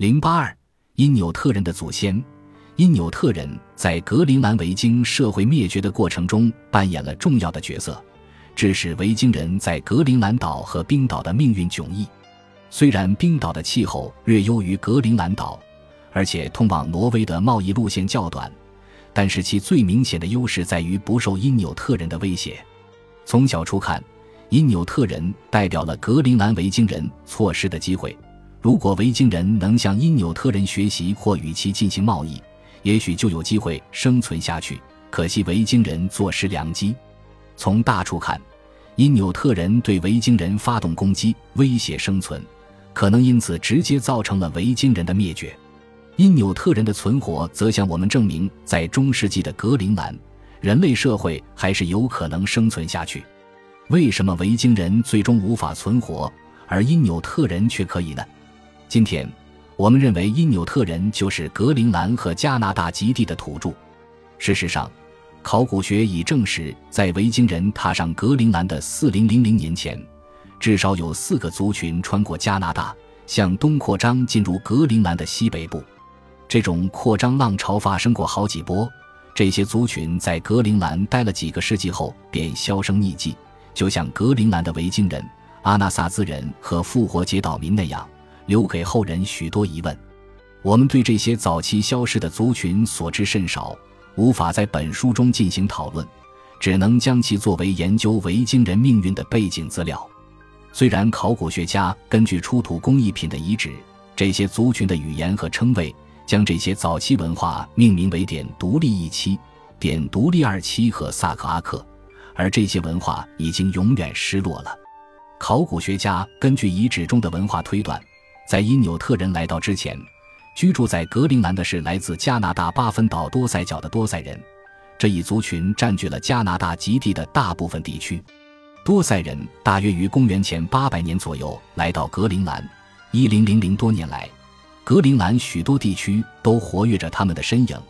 零八二，因纽特人的祖先。因纽特人在格陵兰维京社会灭绝的过程中扮演了重要的角色，致使维京人在格陵兰岛和冰岛的命运迥异。虽然冰岛的气候略优于格陵兰岛，而且通往挪威的贸易路线较短，但是其最明显的优势在于不受因纽特人的威胁。从小初看，因纽特人代表了格陵兰维京人错失的机会。如果维京人能向因纽特人学习或与其进行贸易，也许就有机会生存下去。可惜维京人坐失良机。从大处看，因纽特人对维京人发动攻击，威胁生存，可能因此直接造成了维京人的灭绝。因纽特人的存活，则向我们证明，在中世纪的格陵兰，人类社会还是有可能生存下去。为什么维京人最终无法存活，而因纽特人却可以呢？今天。我们认为因纽特人就是格陵兰和加拿大极地的土著。事实上，考古学已证实，在维京人踏上格陵兰的四零零零年前，至少有四个族群穿过加拿大，向东扩张进入格陵兰的西北部。这种扩张浪潮发生过好几波。这些族群在格陵兰待了几个世纪后便销声匿迹，就像格陵兰的维京人、阿纳萨兹人和复活节岛民那样。留给后人许多疑问，我们对这些早期消失的族群所知甚少，无法在本书中进行讨论，只能将其作为研究维京人命运的背景资料。虽然考古学家根据出土工艺品的遗址、这些族群的语言和称谓，将这些早期文化命名为点独立一期、点独立二期和萨克阿克，而这些文化已经永远失落了。考古学家根据遗址中的文化推断。在因纽特人来到之前，居住在格陵兰的是来自加拿大巴芬岛多塞角的多塞人。这一族群占据了加拿大极地的大部分地区。多塞人大约于公元前800年左右来到格陵兰。1000多年来，格陵兰许多地区都活跃着他们的身影，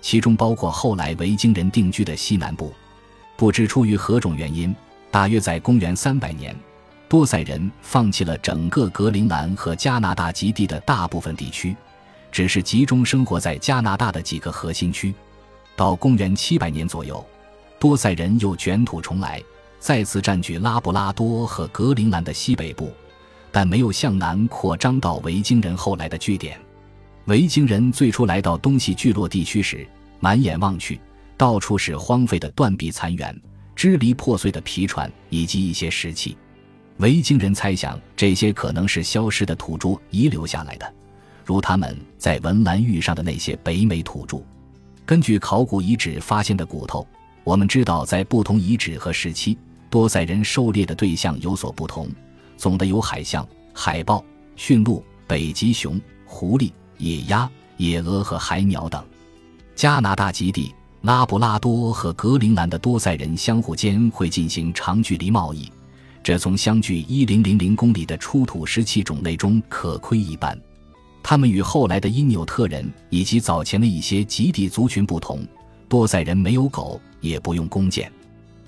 其中包括后来维京人定居的西南部。不知出于何种原因，大约在公元300年。多塞人放弃了整个格陵兰和加拿大极地的大部分地区，只是集中生活在加拿大的几个核心区。到公元700年左右，多塞人又卷土重来，再次占据拉布拉多和格陵兰的西北部，但没有向南扩张到维京人后来的据点。维京人最初来到东西聚落地区时，满眼望去，到处是荒废的断壁残垣、支离破碎的皮船以及一些石器。维京人猜想，这些可能是消失的土著遗留下来的，如他们在文兰遇上的那些北美土著。根据考古遗址发现的骨头，我们知道，在不同遗址和时期，多塞人狩猎的对象有所不同。总的有海象、海豹、驯鹿、北极熊、狐狸、野鸭、野鹅和海鸟等。加拿大极地、拉布拉多和格陵兰的多塞人相互间会进行长距离贸易。这从相距一零零零公里的出土石器种类中可窥一斑。他们与后来的因纽特人以及早前的一些极地族群不同，多塞人没有狗，也不用弓箭。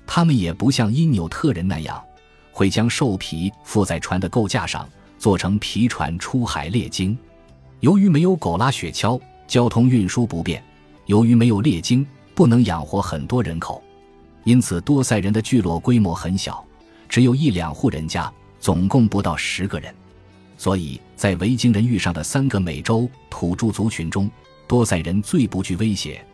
他们也不像因纽特人那样，会将兽皮附在船的构架上，做成皮船出海猎鲸。由于没有狗拉雪橇，交通运输不便；由于没有猎鲸，不能养活很多人口，因此多塞人的聚落规模很小。只有一两户人家，总共不到十个人，所以在维京人遇上的三个美洲土著族群中，多塞人最不具威胁，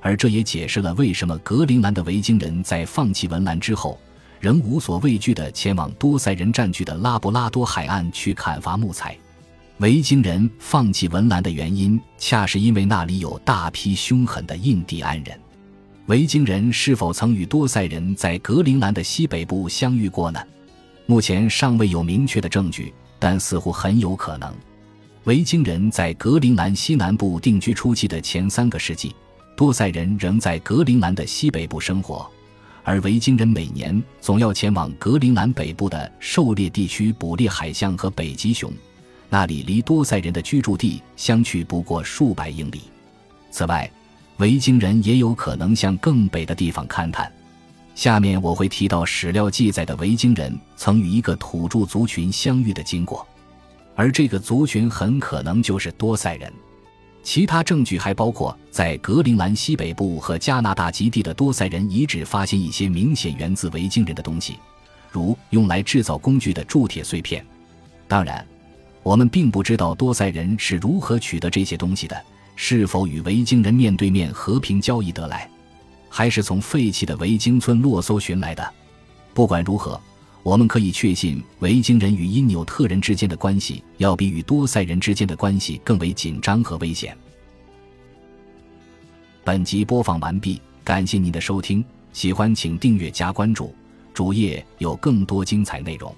而这也解释了为什么格陵兰的维京人在放弃文兰之后，仍无所畏惧地前往多塞人占据的拉布拉多海岸去砍伐木材。维京人放弃文兰的原因，恰是因为那里有大批凶狠的印第安人。维京人是否曾与多塞人在格陵兰的西北部相遇过呢？目前尚未有明确的证据，但似乎很有可能。维京人在格陵兰西南部定居初期的前三个世纪，多塞人仍在格陵兰的西北部生活，而维京人每年总要前往格陵兰北部的狩猎地区捕猎海象和北极熊，那里离多塞人的居住地相去不过数百英里。此外，维京人也有可能向更北的地方勘探。下面我会提到史料记载的维京人曾与一个土著族群相遇的经过。而这个族群很可能就是多塞人。其他证据还包括在格陵兰西北部和加拿大极地的多塞人遗址发现一些明显源自维京人的东西，如用来制造工具的铸铁碎片。当然，我们并不知道多塞人是如何取得这些东西的，是否与维京人面对面和平交易得来，还是从废弃的维京村落搜寻来的。不管如何。我们可以确信，维京人与因纽特人之间的关系要比与多塞人之间的关系更为紧张和危险。本集播放完毕，感谢您的收听，喜欢请订阅加关注，主页有更多精彩内容。